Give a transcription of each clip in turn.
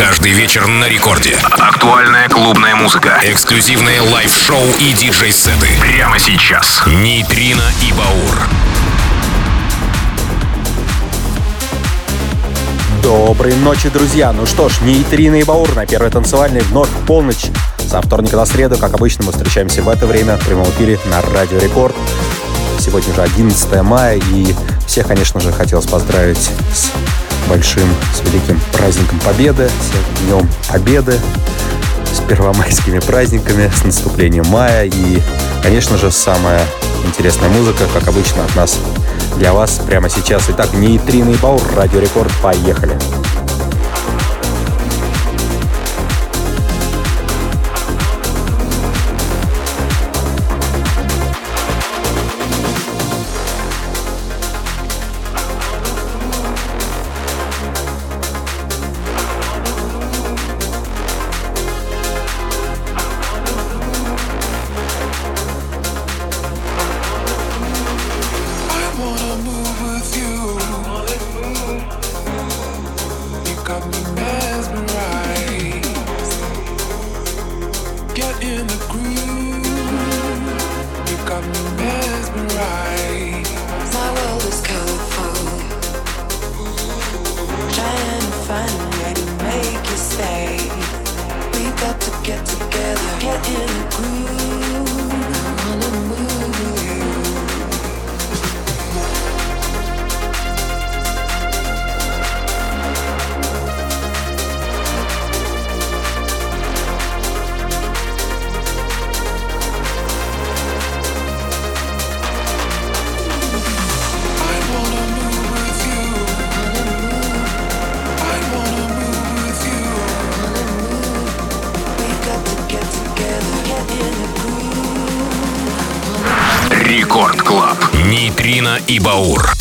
Каждый вечер на рекорде. Актуальная клубная музыка. Эксклюзивные лайв-шоу и диджей-сеты. Прямо сейчас. Нейтрино и Баур. Доброй ночи, друзья! Ну что ж, Нейтрино и Баур на первой танцевальной вновь в полночь. Со вторника на среду, как обычно, мы встречаемся в это время в прямом эфире на Радио Рекорд. Сегодня уже 11 мая, и всех, конечно же, хотелось поздравить с большим, с великим праздником Победы, с Днем Победы, с первомайскими праздниками, с наступлением мая. И, конечно же, самая интересная музыка, как обычно, от нас для вас прямо сейчас. Итак, Нейтрино и Баур, Радио Рекорд, поехали! и Баур.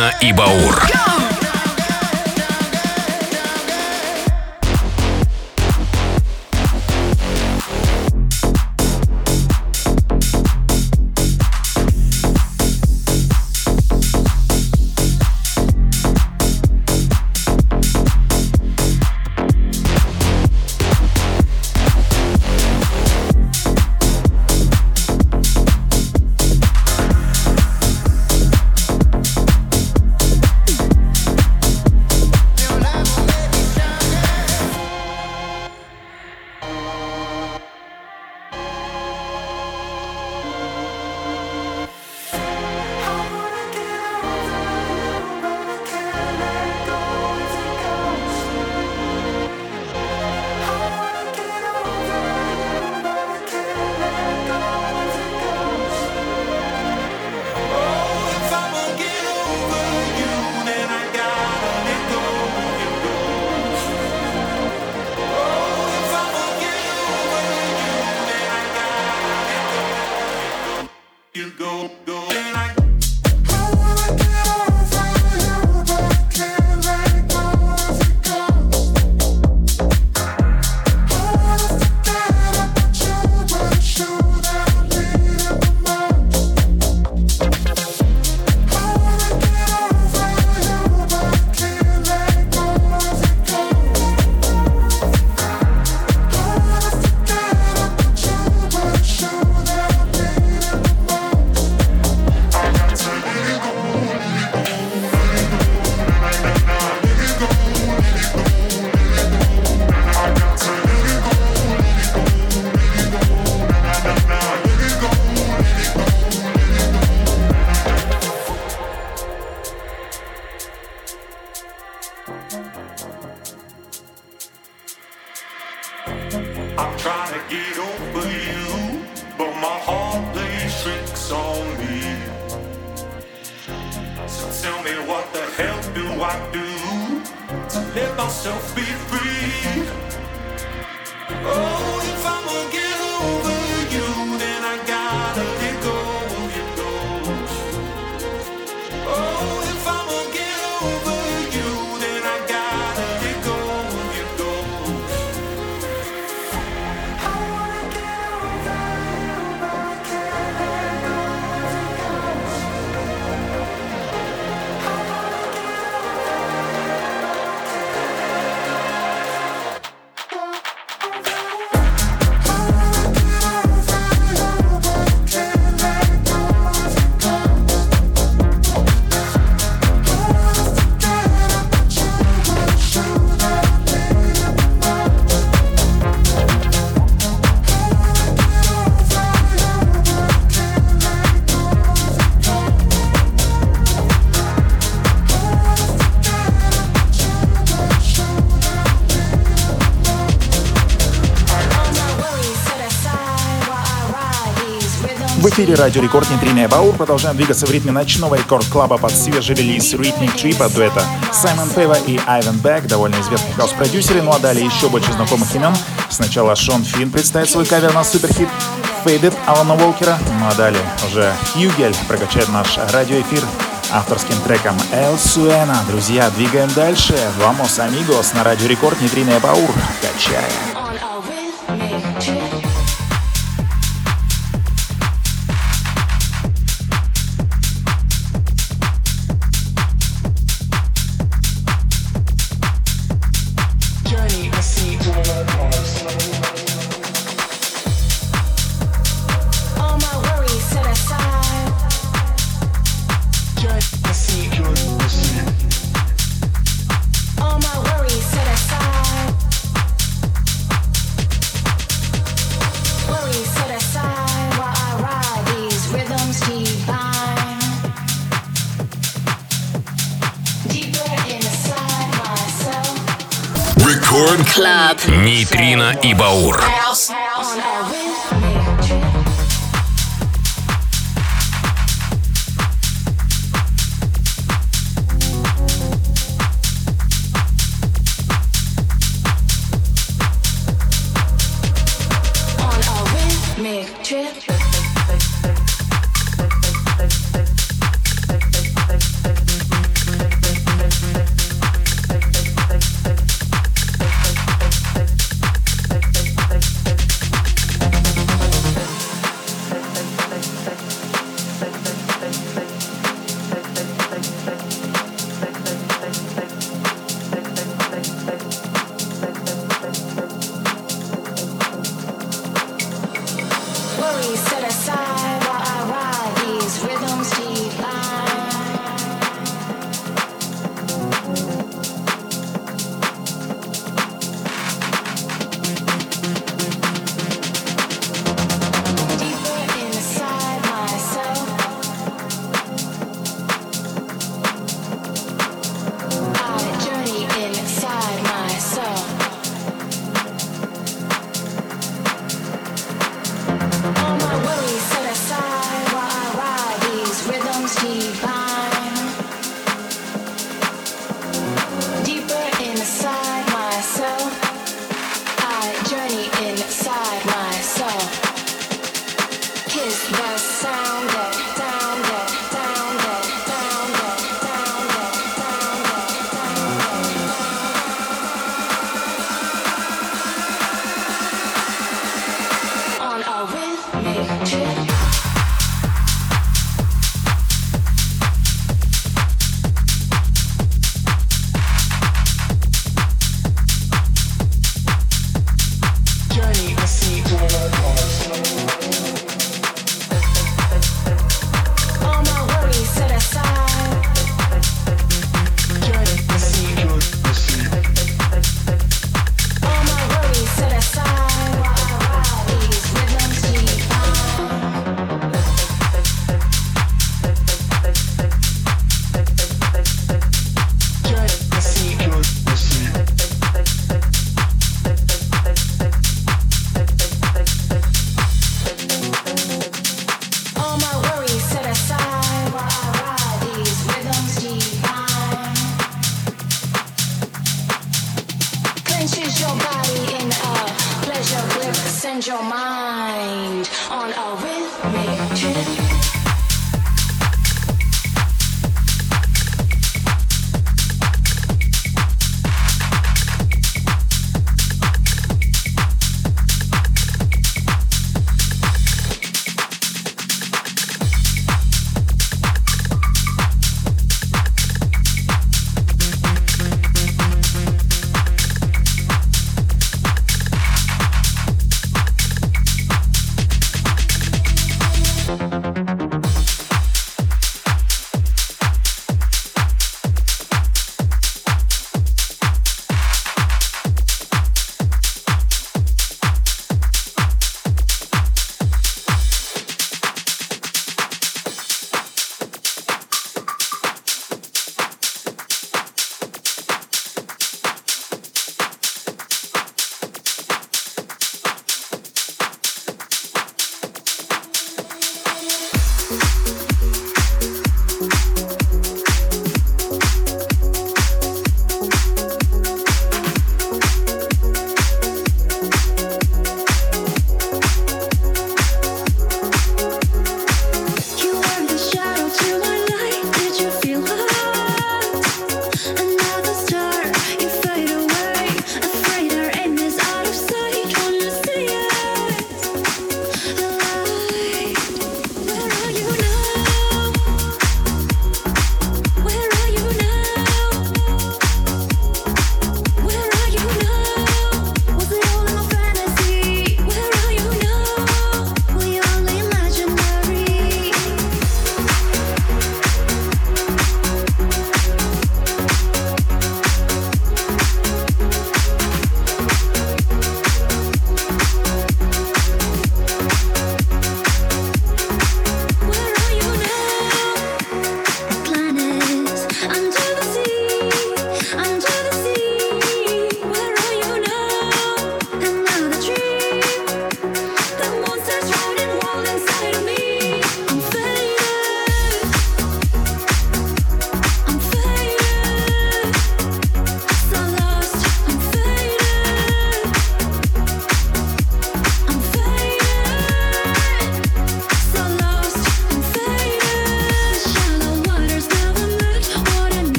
Нейтрино и Баур. So tell me what the hell do I do to let myself be free? Oh. Эфире Радио Рекорд Нейтрино и Баур. Продолжаем двигаться в ритме ночного рекорд-клаба под свежий релиз Rhythmic Trip от дуэта Саймон Фава и Айвен Бек, довольно известные хаус-продюсеры. Ну а далее еще больше знакомых имен. Сначала Шон Финн представит свой кавер на суперхит Faded Алана Уолкера. Ну а далее уже Хьюгель прокачает наш радиоэфир авторским треком El Sueño. Друзья, двигаем дальше. Vamos amigos на Радио Рекорд Нейтрино и Баур. Качаем. Нейтрино и Баур.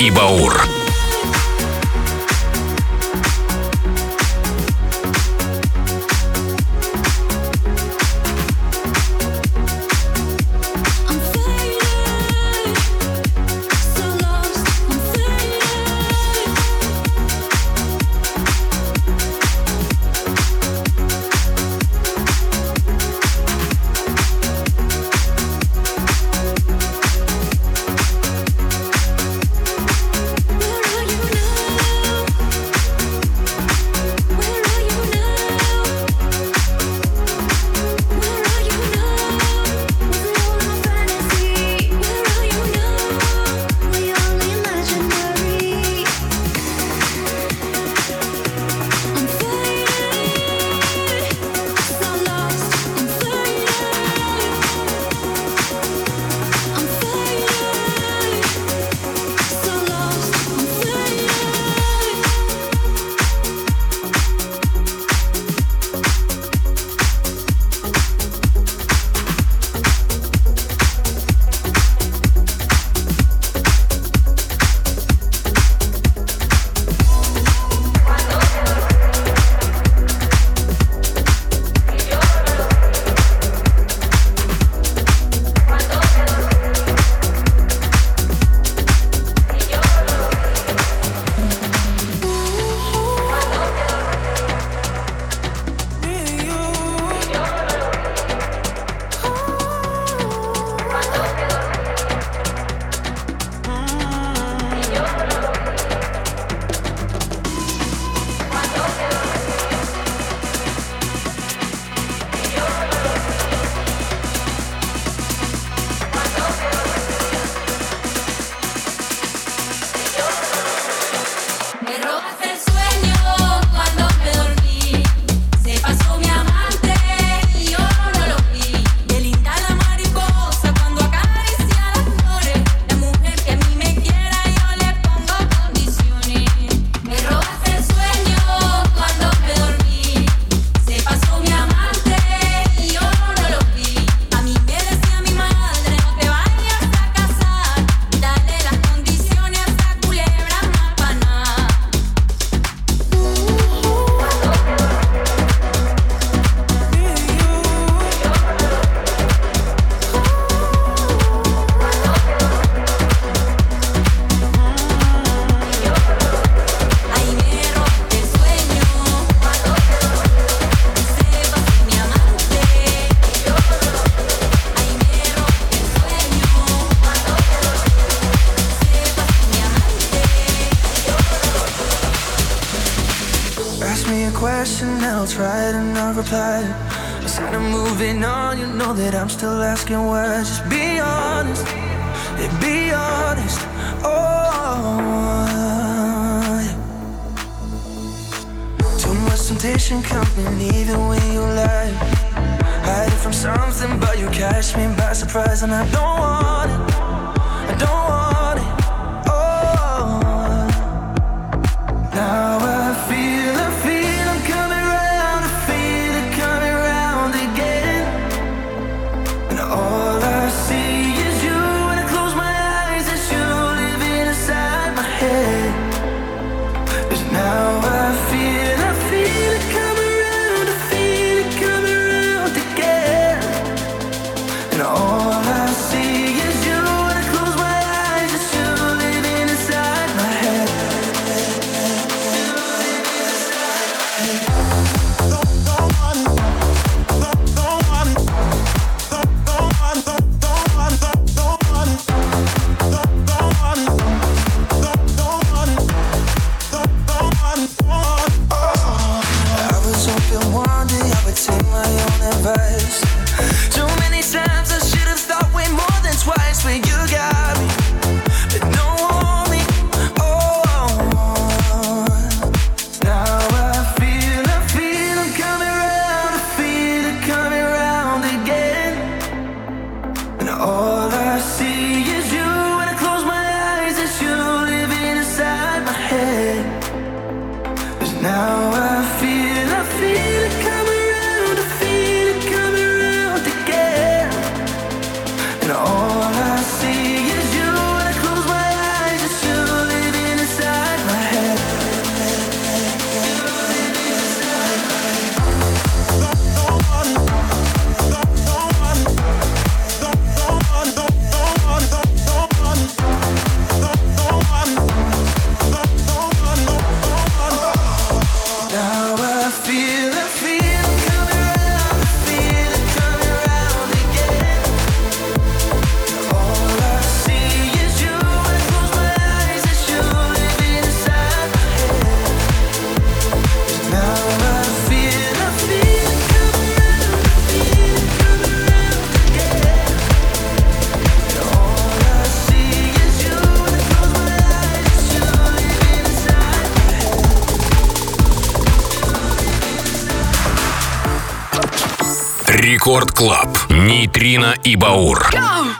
И Баур. still asking why. Just be honest, yeah, be honest. Oh, yeah. too much temptation coming, even when you lie. Hiding from something, but you catch me by surprise, and I don't want it. all I see Клаб. Нейтрино и Баур. Go!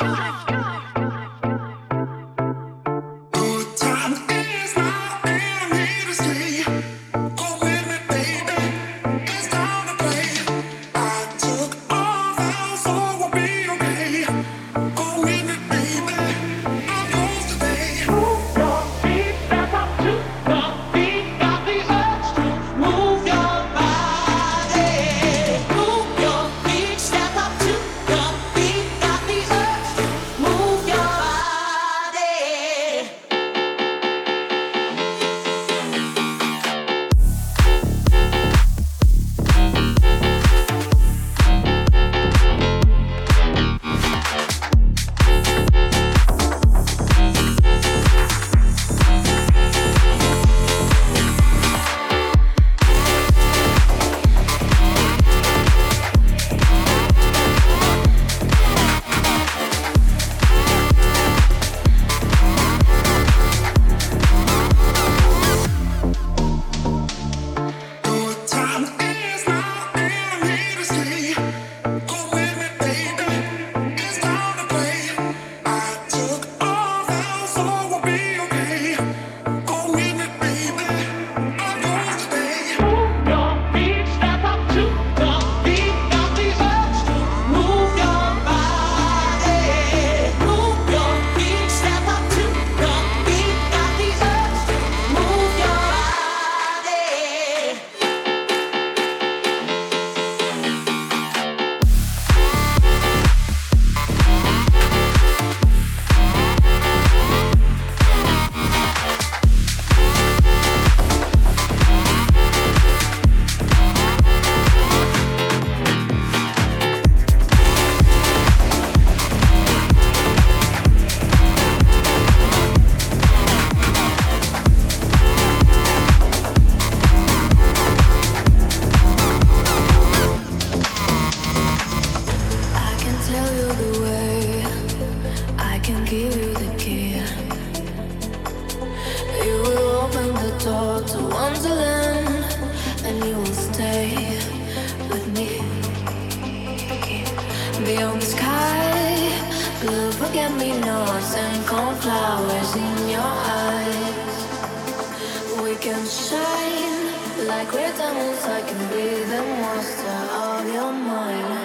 shine like red demons. I can be the master of your mind.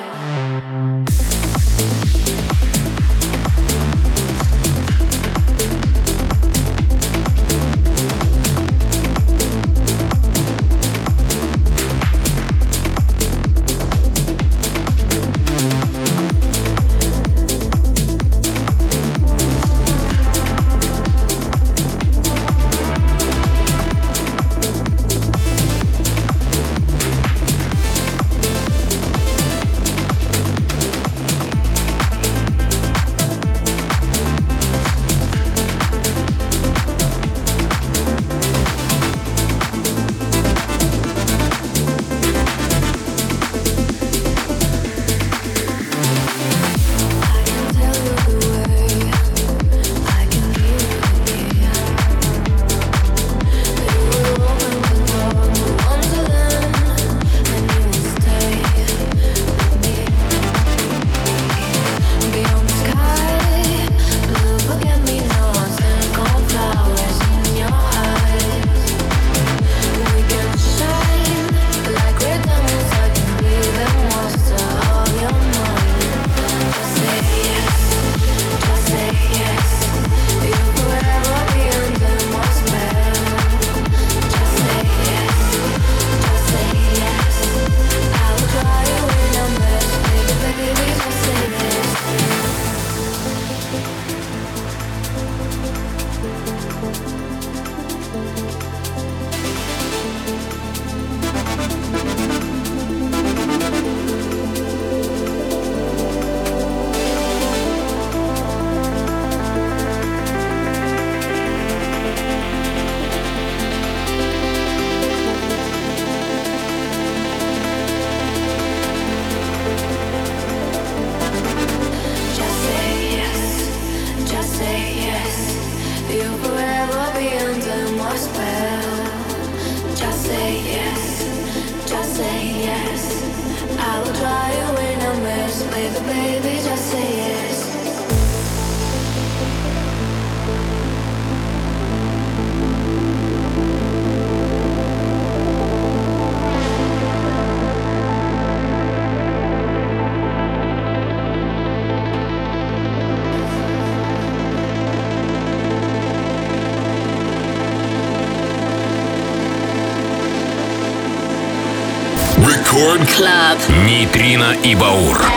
Рекорд Клаб. Нейтрино и Баур.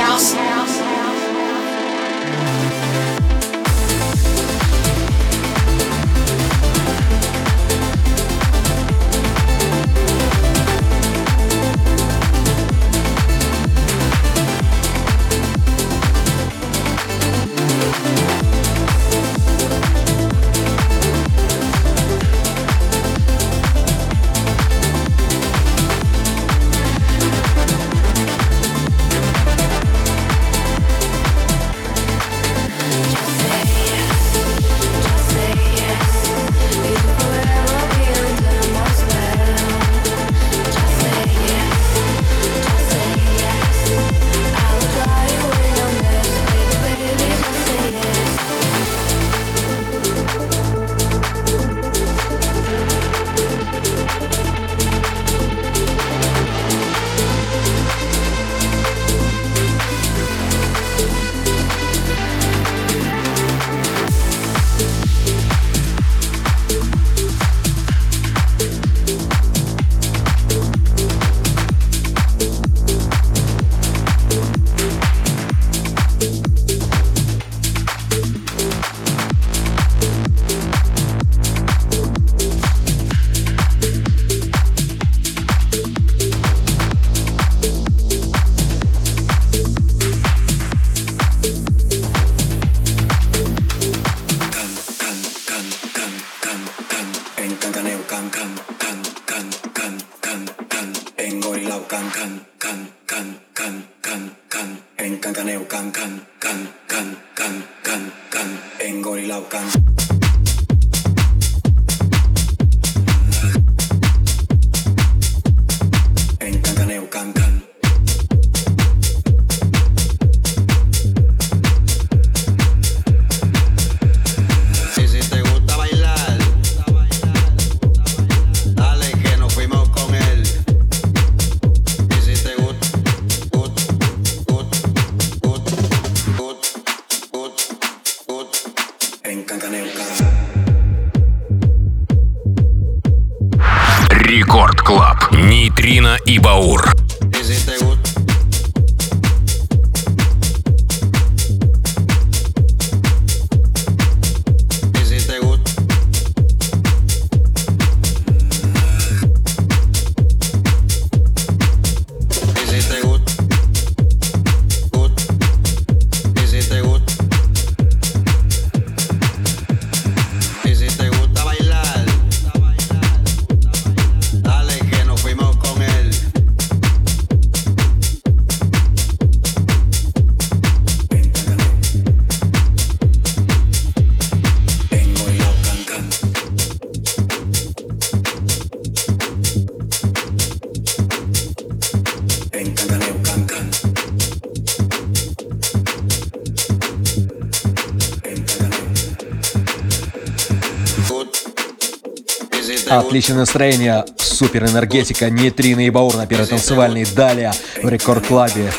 Отличное настроение, супер энергетика, нейтрино и баур на первой танцевальной. Далее в рекорд-клабе.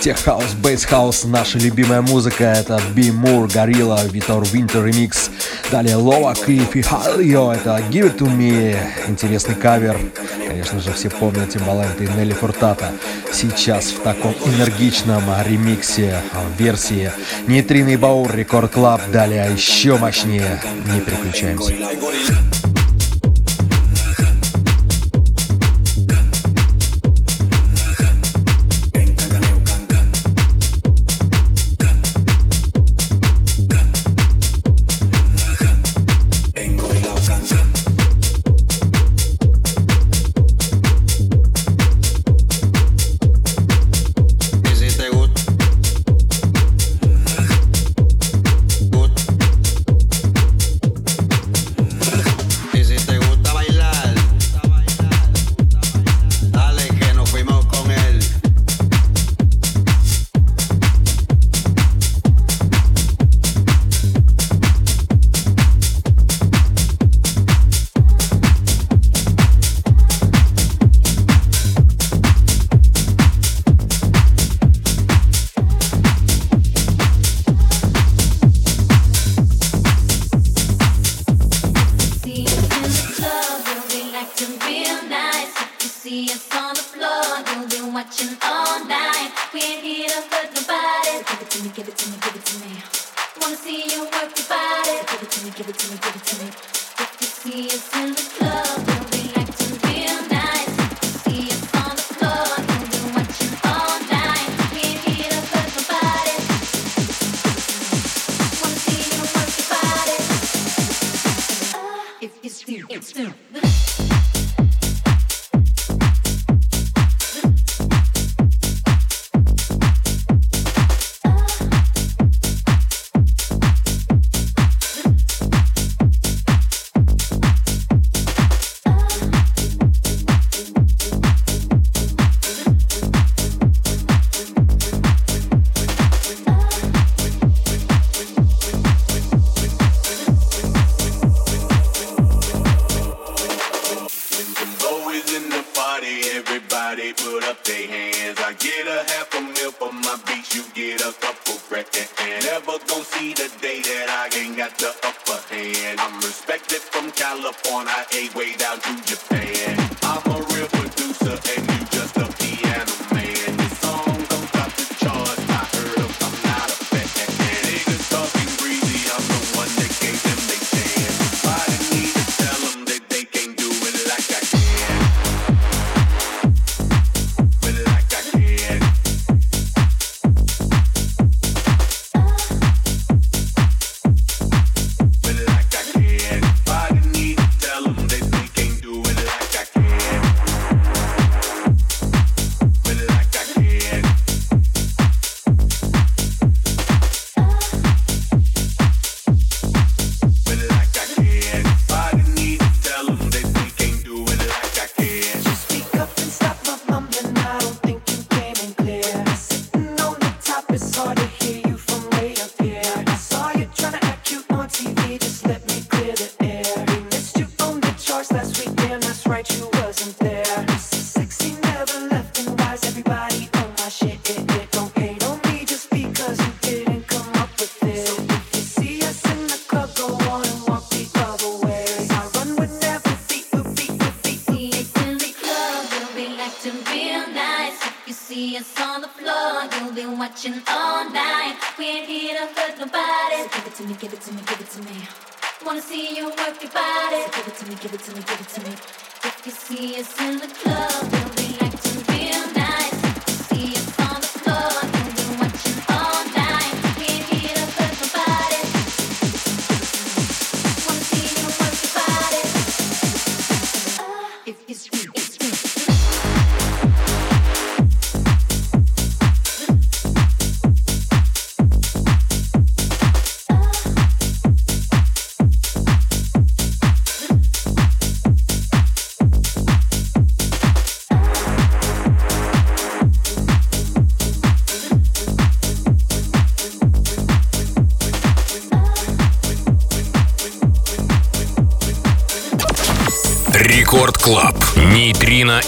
Теххаус, бейсхаус, наша любимая музыка. Это Би Мур, Горилла, Витор Винтер ремикс. Далее Лова Клифф и Халио, это Give It To Me. Интересный кавер. Конечно же, все помнят Тимбалент и Нелли Фуртата. Сейчас в таком энергичном ремиксе, версии Нейтрино и Баур, Рекорд Клаб. Далее еще мощнее. Не переключаемся.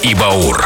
И Баур.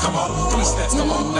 come on, twist that, come on,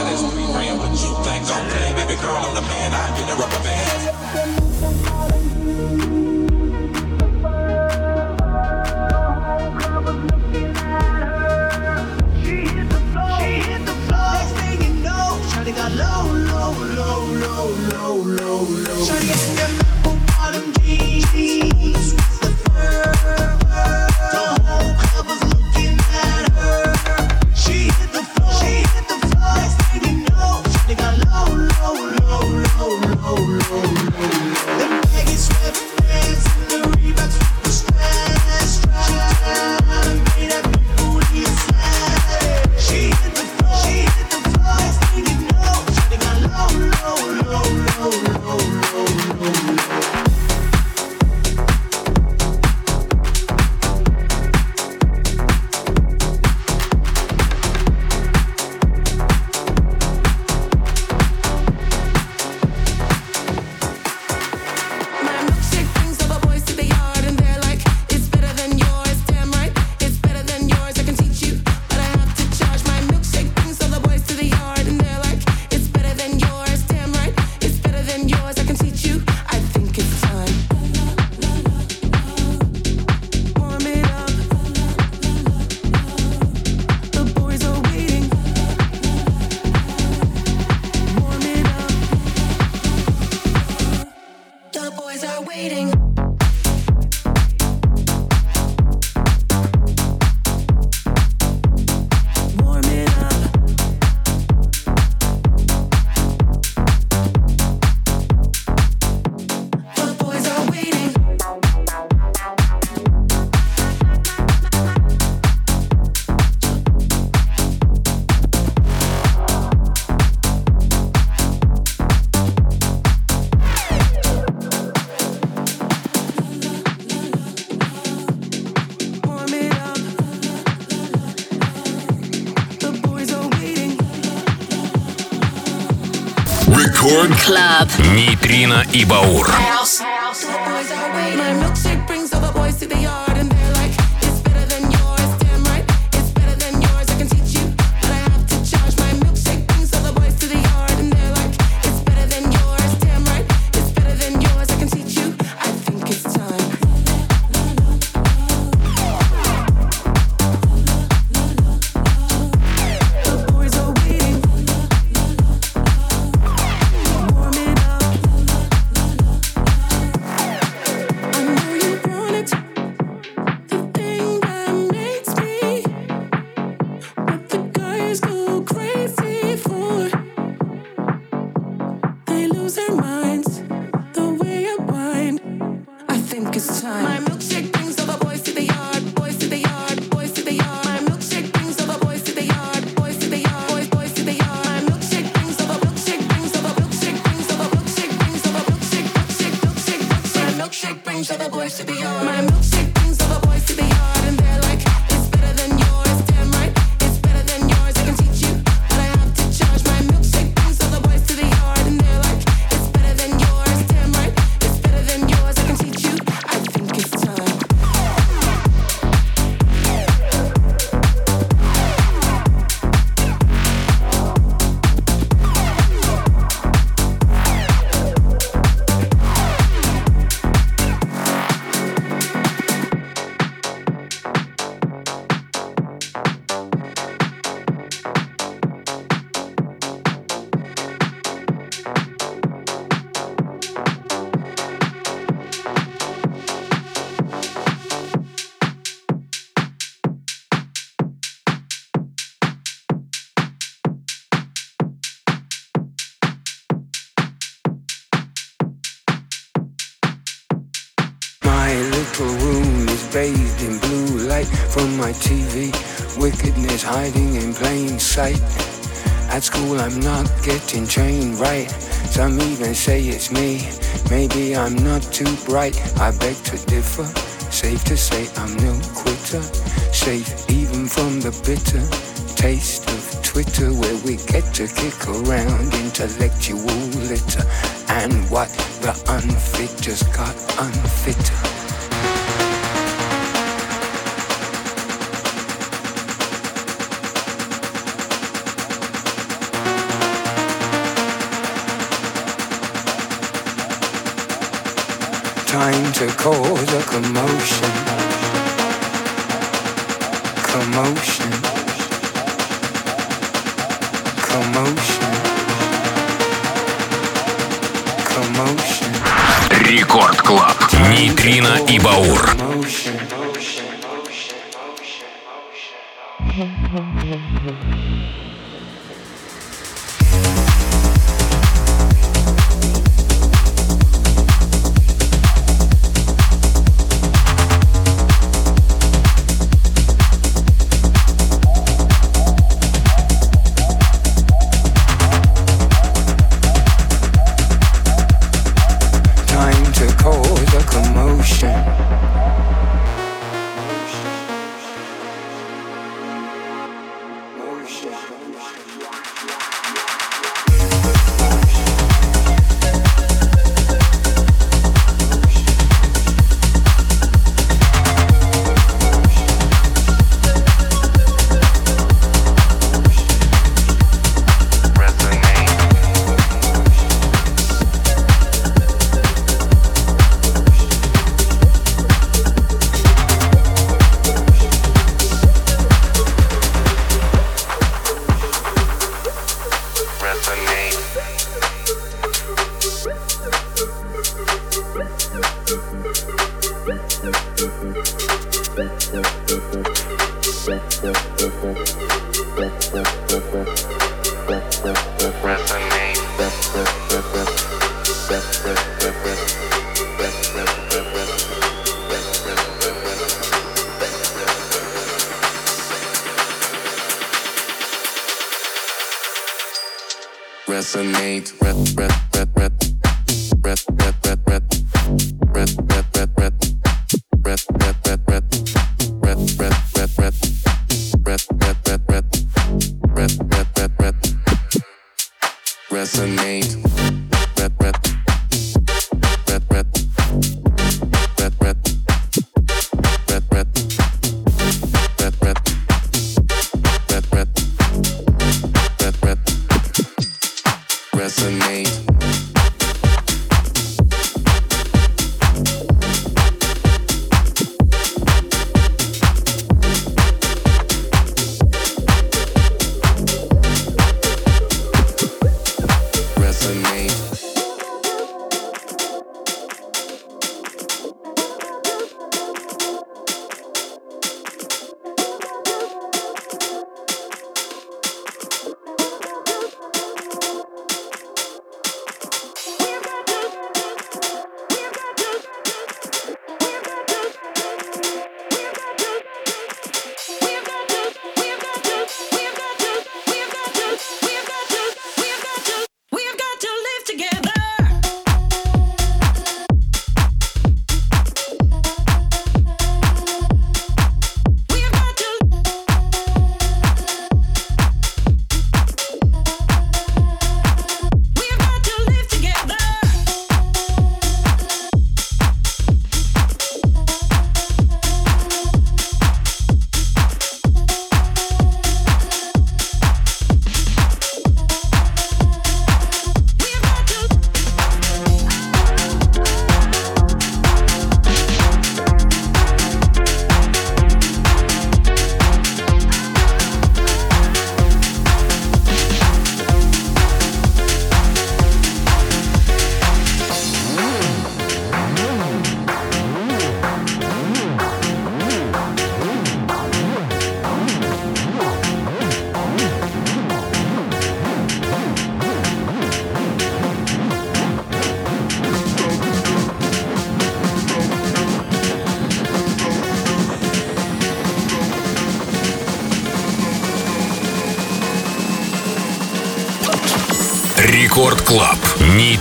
Афина и Баур. to be yours. sight. At school, I'm not getting trained right. Some even say it's me. Maybe I'm not too bright. I beg to differ. Safe to say I'm no quitter. Safe even from the bitter taste of Twitter, where we get to kick around intellectual litter. And what the unfit just got unfitter. to cause a commotion. Commotion. Commotion. Commotion. Рекорд Клаб. Нейтрино и Баур. Mm-hmm. resonate.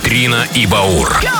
Витрина и Баур. Go!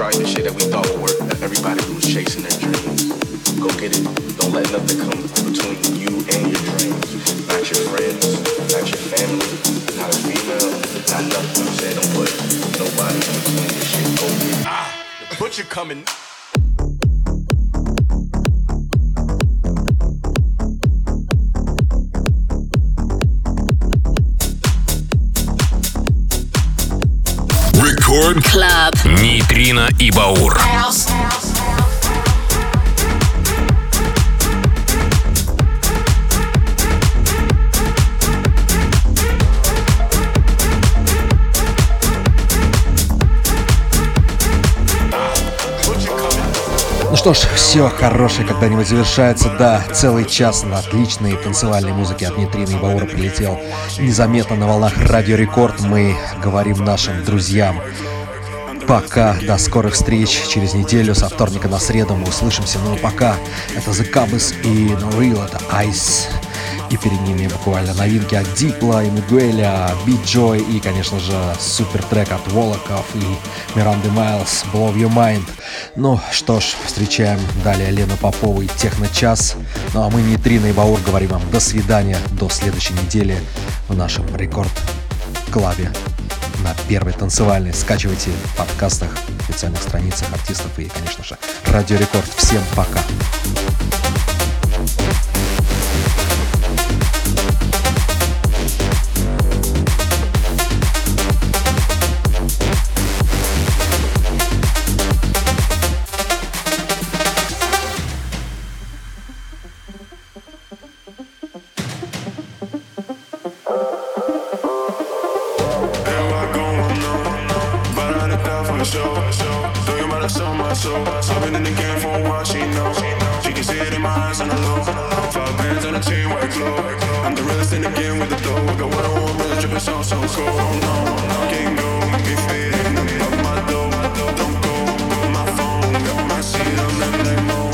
tried the shit that we thought would work everybody who's chasing their dreams. Go get it. Don't let nothing come between you and your dreams. Not your friends, not your family, not a female, not nothing. I'm saying don't put nobody in between your shit. Go get it. Ah, the butcher coming. Что ж, все хорошее когда-нибудь завершается. Да, целый час на отличной танцевальной музыке от Нитрины и Баура прилетел незаметно на волнах Радио Рекорд. Мы говорим нашим друзьям Пока, до скорых встреч через неделю, со вторника на среду мы услышимся. Но пока, это The Cubs и No Real, это Ice. И перед ними буквально новинки от Дипла и Мигуэля, Beat Joy и, конечно же, супер трек от Волоков и Миранды Майлз, Blow Your Mind. Ну что ж, встречаем далее Лену Попову и Техно-час. Ну а мы не Трина и Баур говорим вам до свидания, до следующей недели в нашем рекорд-клабе на первой танцевальной. Скачивайте в подкастах, официальных страницах артистов и, конечно же, Радио Рекорд. Всем пока! my soul. Thinking about it, sell my soul. I've been in the game for a while, she knows. She knows. She can see it in my eyes and I low. Five bands on a chain, white glow. I'm the realest in the game with the dough. I got what I want, really dripping so, so cold. Oh no, I can't go if it ain't my dough. Don't go, my phone, got my seat, I'm not that